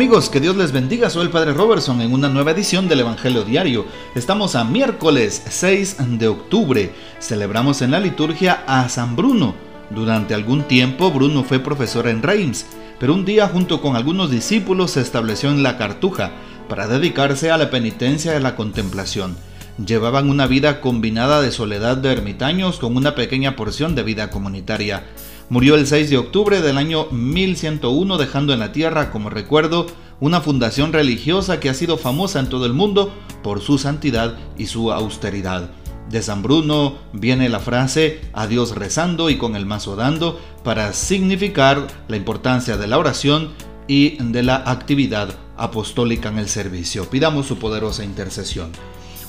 Amigos, que Dios les bendiga. Soy el Padre Robertson en una nueva edición del Evangelio Diario. Estamos a miércoles 6 de octubre. Celebramos en la liturgia a San Bruno. Durante algún tiempo Bruno fue profesor en Reims, pero un día junto con algunos discípulos se estableció en la Cartuja para dedicarse a la penitencia y la contemplación. Llevaban una vida combinada de soledad de ermitaños con una pequeña porción de vida comunitaria. Murió el 6 de octubre del año 1101 dejando en la tierra como recuerdo una fundación religiosa que ha sido famosa en todo el mundo por su santidad y su austeridad. De San Bruno viene la frase a Dios rezando y con el mazo dando para significar la importancia de la oración y de la actividad apostólica en el servicio. Pidamos su poderosa intercesión.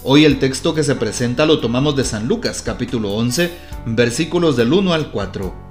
Hoy el texto que se presenta lo tomamos de San Lucas capítulo 11 versículos del 1 al 4.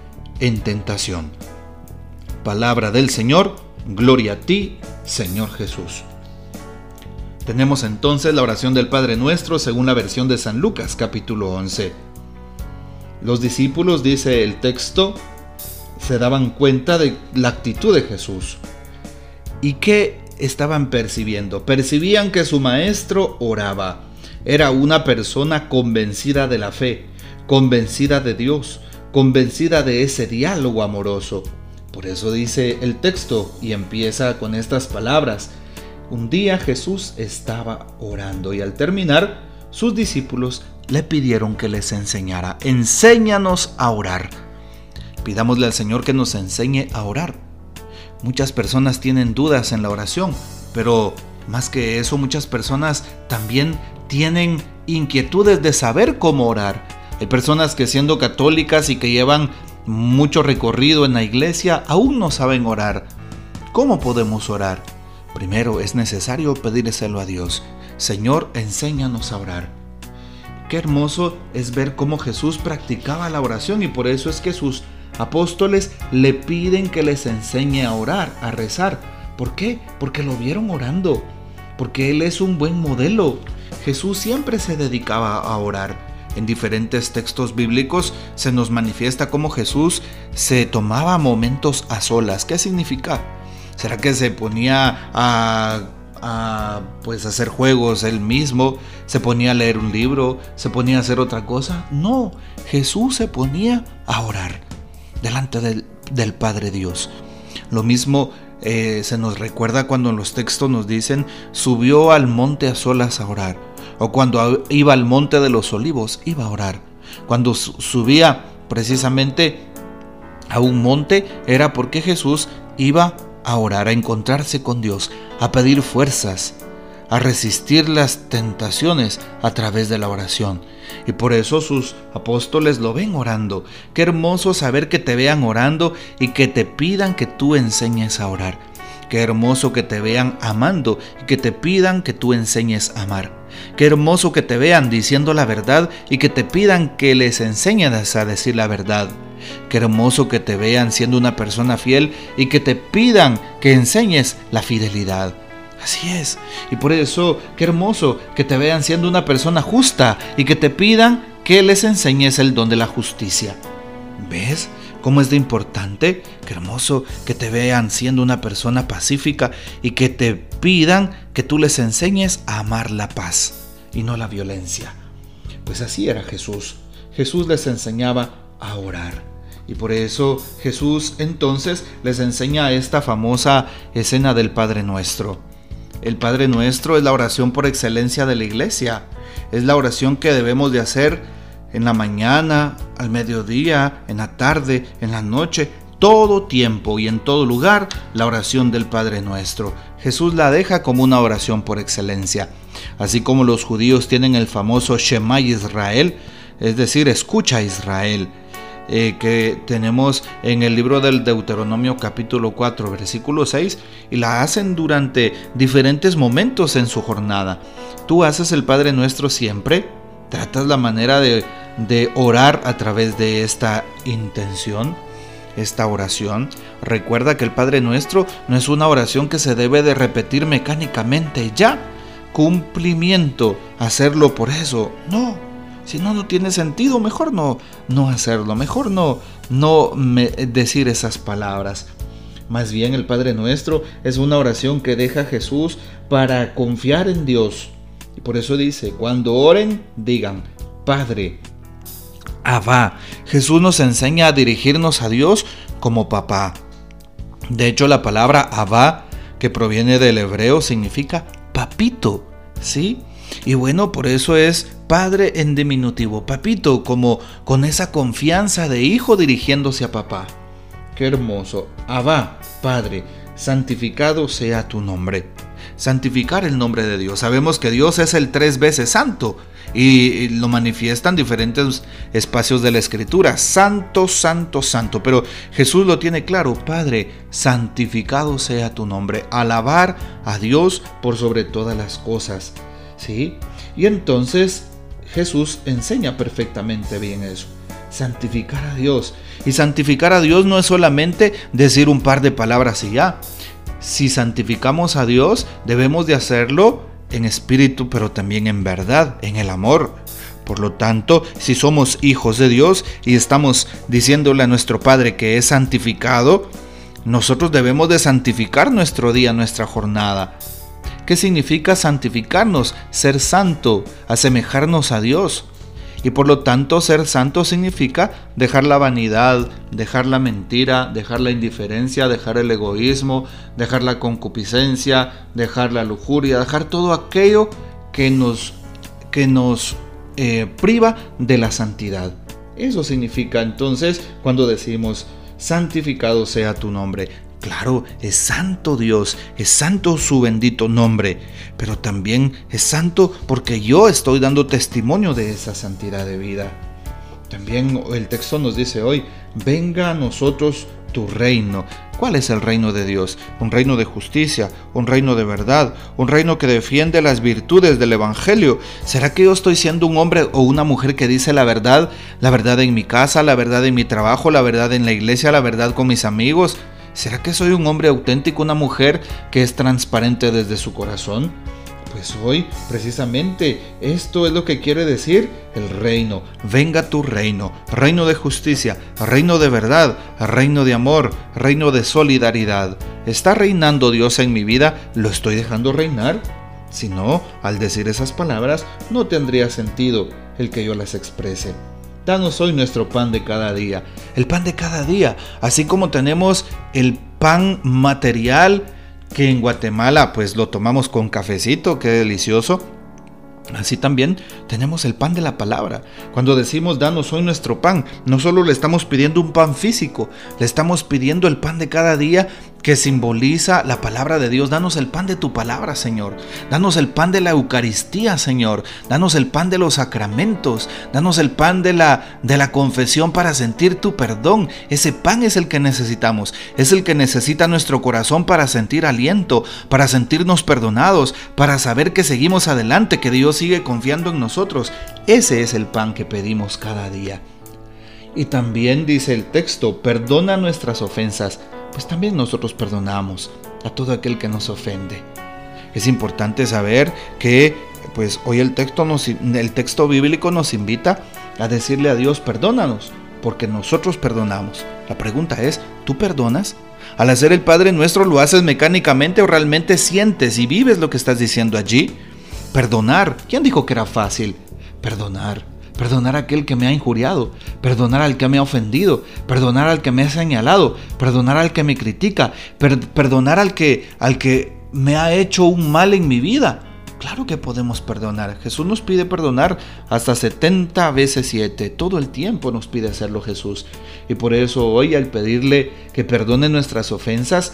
en tentación. Palabra del Señor, gloria a ti, Señor Jesús. Tenemos entonces la oración del Padre Nuestro según la versión de San Lucas capítulo 11. Los discípulos, dice el texto, se daban cuenta de la actitud de Jesús. ¿Y qué estaban percibiendo? Percibían que su maestro oraba. Era una persona convencida de la fe, convencida de Dios, convencida de ese diálogo amoroso. Por eso dice el texto y empieza con estas palabras. Un día Jesús estaba orando y al terminar, sus discípulos le pidieron que les enseñara. Enséñanos a orar. Pidámosle al Señor que nos enseñe a orar. Muchas personas tienen dudas en la oración, pero más que eso, muchas personas también tienen inquietudes de saber cómo orar hay personas que siendo católicas y que llevan mucho recorrido en la iglesia aún no saben orar. ¿Cómo podemos orar? Primero es necesario pedírselo a Dios. Señor, enséñanos a orar. Qué hermoso es ver cómo Jesús practicaba la oración y por eso es que sus apóstoles le piden que les enseñe a orar, a rezar. ¿Por qué? Porque lo vieron orando, porque Él es un buen modelo. Jesús siempre se dedicaba a orar. En diferentes textos bíblicos se nos manifiesta cómo Jesús se tomaba momentos a solas. ¿Qué significa? ¿Será que se ponía a, a pues hacer juegos él mismo? ¿Se ponía a leer un libro? ¿Se ponía a hacer otra cosa? No, Jesús se ponía a orar delante del, Padre Dios. Lo mismo eh, se nos recuerda cuando en los textos nos dicen, subió al monte a solas a orar o cuando iba al monte de los olivos, iba a orar. Cuando subía precisamente a un monte era porque Jesús iba a orar, a encontrarse con Dios, a pedir fuerzas, a resistir las tentaciones a través de la oración. Y por eso sus apóstoles lo ven orando. Qué hermoso saber que te vean orando y que te pidan que tú enseñes a orar. Qué hermoso que te vean amando y que te pidan que tú enseñes a amar. Qué hermoso que te vean diciendo la verdad y que te pidan que les enseñes a decir la verdad. Qué hermoso que te vean siendo una persona fiel y que te pidan que enseñes la fidelidad. Así es. Y por eso, qué hermoso que te vean siendo una persona justa y que te pidan que les enseñes el don de la justicia. ¿Ves? cómo es de importante, qué hermoso que te vean siendo una persona pacífica y que te pidan que tú les enseñes a amar la paz y no la violencia. Pues así era Jesús. Jesús les enseñaba a orar. Y por eso Jesús entonces les enseña esta famosa escena del Padre Nuestro. El Padre Nuestro es la oración por excelencia de la iglesia. Es la oración que debemos de hacer en la mañana, al mediodía, en la tarde, en la noche, todo tiempo y en todo lugar la oración del Padre Nuestro. Jesús la deja como una oración por excelencia. Así como los judíos tienen el famoso Shema Israel, es decir, escucha Israel. eh, que tenemos en el libro del Deuteronomio capítulo 4 versículo 6 y la hacen durante diferentes momentos en su jornada. Tú haces el Padre Nuestro siempre, tratas la manera de, de orar a través de esta intención esta oración. Recuerda que el Padre Nuestro no es una oración que se debe de repetir mecánicamente ya. Cumplimiento, hacerlo por eso. No, si no, no tiene sentido, mejor no, no hacerlo, mejor no, no decir esas palabras. Más bien el Padre Nuestro es una oración que deja Jesús para confiar en Dios. Y por eso dice, cuando oren, digan, Padre, Abba. Jesús nos enseña a dirigirnos a Dios como papá. De hecho, la palabra Abba, que proviene del hebreo, significa papito, ¿sí? Y bueno, por eso es padre en diminutivo, papito, como con esa confianza de hijo dirigiéndose a papá. Qué hermoso. Abba, Padre, santificado sea tu nombre. Santificar el nombre de Dios. Sabemos que Dios es el tres veces santo y lo manifiestan diferentes espacios de la escritura. Santo, santo, santo. Pero Jesús lo tiene claro. Padre, santificado sea tu nombre. Alabar a Dios por sobre todas las cosas. ¿Sí? Y entonces Jesús enseña perfectamente bien eso. Santificar a Dios. Y santificar a Dios no es solamente decir un par de palabras y ya. Si santificamos a Dios, debemos de hacerlo en espíritu, pero también en verdad, en el amor. Por lo tanto, si somos hijos de Dios y estamos diciéndole a nuestro Padre que es santificado, nosotros debemos de santificar nuestro día, nuestra jornada. ¿Qué significa santificarnos? Ser santo, asemejarnos a Dios. Y por lo tanto ser santo significa dejar la vanidad, dejar la mentira, dejar la indiferencia, dejar el egoísmo, dejar la concupiscencia, dejar la lujuria, dejar todo aquello que nos, que nos eh, priva de la santidad. Eso significa entonces cuando decimos santificado sea tu nombre. Claro, es santo Dios, es santo su bendito nombre, pero también es santo porque yo estoy dando testimonio de esa santidad de vida. También el texto nos dice hoy, venga a nosotros tu reino. ¿Cuál es el reino de Dios? Un reino de justicia, un reino de verdad, un reino que defiende las virtudes del Evangelio. ¿Será que yo estoy siendo un hombre o una mujer que dice la verdad? La verdad en mi casa, la verdad en mi trabajo, la verdad en la iglesia, la verdad con mis amigos. ¿Será que soy un hombre auténtico, una mujer que es transparente desde su corazón? Pues hoy, precisamente, esto es lo que quiere decir el reino. Venga tu reino, reino de justicia, reino de verdad, reino de amor, reino de solidaridad. ¿Está reinando Dios en mi vida? ¿Lo estoy dejando reinar? Si no, al decir esas palabras, no tendría sentido el que yo las exprese. Danos hoy nuestro pan de cada día. El pan de cada día. Así como tenemos el pan material que en Guatemala pues lo tomamos con cafecito, qué delicioso. Así también tenemos el pan de la palabra. Cuando decimos danos hoy nuestro pan, no solo le estamos pidiendo un pan físico, le estamos pidiendo el pan de cada día que simboliza la palabra de Dios. Danos el pan de tu palabra, Señor. Danos el pan de la Eucaristía, Señor. Danos el pan de los sacramentos. Danos el pan de la, de la confesión para sentir tu perdón. Ese pan es el que necesitamos. Es el que necesita nuestro corazón para sentir aliento, para sentirnos perdonados, para saber que seguimos adelante, que Dios sigue confiando en nosotros. Ese es el pan que pedimos cada día. Y también dice el texto, perdona nuestras ofensas pues también nosotros perdonamos a todo aquel que nos ofende. Es importante saber que pues hoy el texto, nos, el texto bíblico nos invita a decirle a Dios, perdónanos, porque nosotros perdonamos. La pregunta es, ¿tú perdonas? Al hacer el Padre Nuestro, ¿lo haces mecánicamente o realmente sientes y vives lo que estás diciendo allí? Perdonar. ¿Quién dijo que era fácil? Perdonar perdonar a aquel que me ha injuriado, perdonar al que me ha ofendido, perdonar al que me ha señalado, perdonar al que me critica, perdonar al que, al que me ha hecho un mal en mi vida. Claro que podemos perdonar. Jesús nos pide perdonar hasta 70 veces 7. Todo el tiempo nos pide hacerlo Jesús. Y por eso hoy al pedirle que perdone nuestras ofensas,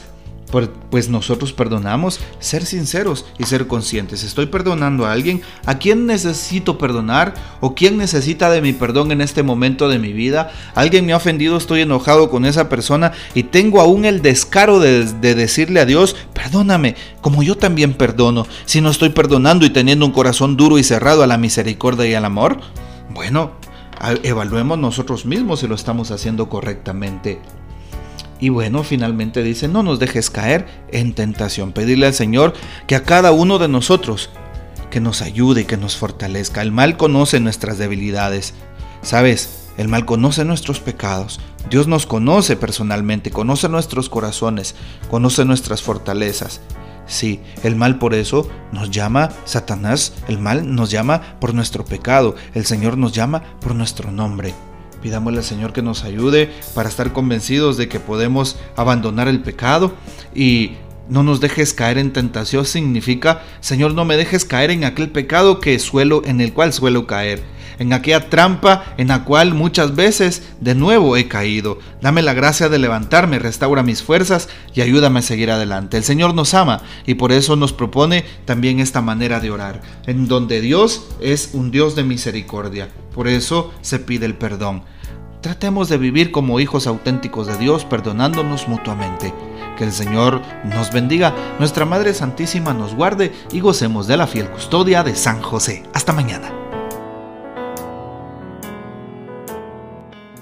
pues nosotros perdonamos, ser sinceros y ser conscientes. Estoy perdonando a alguien a quien necesito perdonar o quien necesita de mi perdón en este momento de mi vida. Alguien me ha ofendido, estoy enojado con esa persona y tengo aún el descaro de, de decirle a Dios, perdóname, como yo también perdono. Si no estoy perdonando y teniendo un corazón duro y cerrado a la misericordia y al amor, bueno, evaluemos nosotros mismos si lo estamos haciendo correctamente. Y bueno, finalmente dice, no nos dejes caer en tentación. Pedirle al Señor que a cada uno de nosotros, que nos ayude y que nos fortalezca. El mal conoce nuestras debilidades. ¿Sabes? El mal conoce nuestros pecados. Dios nos conoce personalmente, conoce nuestros corazones, conoce nuestras fortalezas. Sí, el mal por eso nos llama Satanás, el mal nos llama por nuestro pecado, el Señor nos llama por nuestro nombre. Pidámosle al Señor que nos ayude para estar convencidos de que podemos abandonar el pecado y no nos dejes caer en tentación significa, Señor, no me dejes caer en aquel pecado que suelo en el cual suelo caer en aquella trampa en la cual muchas veces de nuevo he caído. Dame la gracia de levantarme, restaura mis fuerzas y ayúdame a seguir adelante. El Señor nos ama y por eso nos propone también esta manera de orar, en donde Dios es un Dios de misericordia. Por eso se pide el perdón. Tratemos de vivir como hijos auténticos de Dios, perdonándonos mutuamente. Que el Señor nos bendiga, nuestra Madre Santísima nos guarde y gocemos de la fiel custodia de San José. Hasta mañana.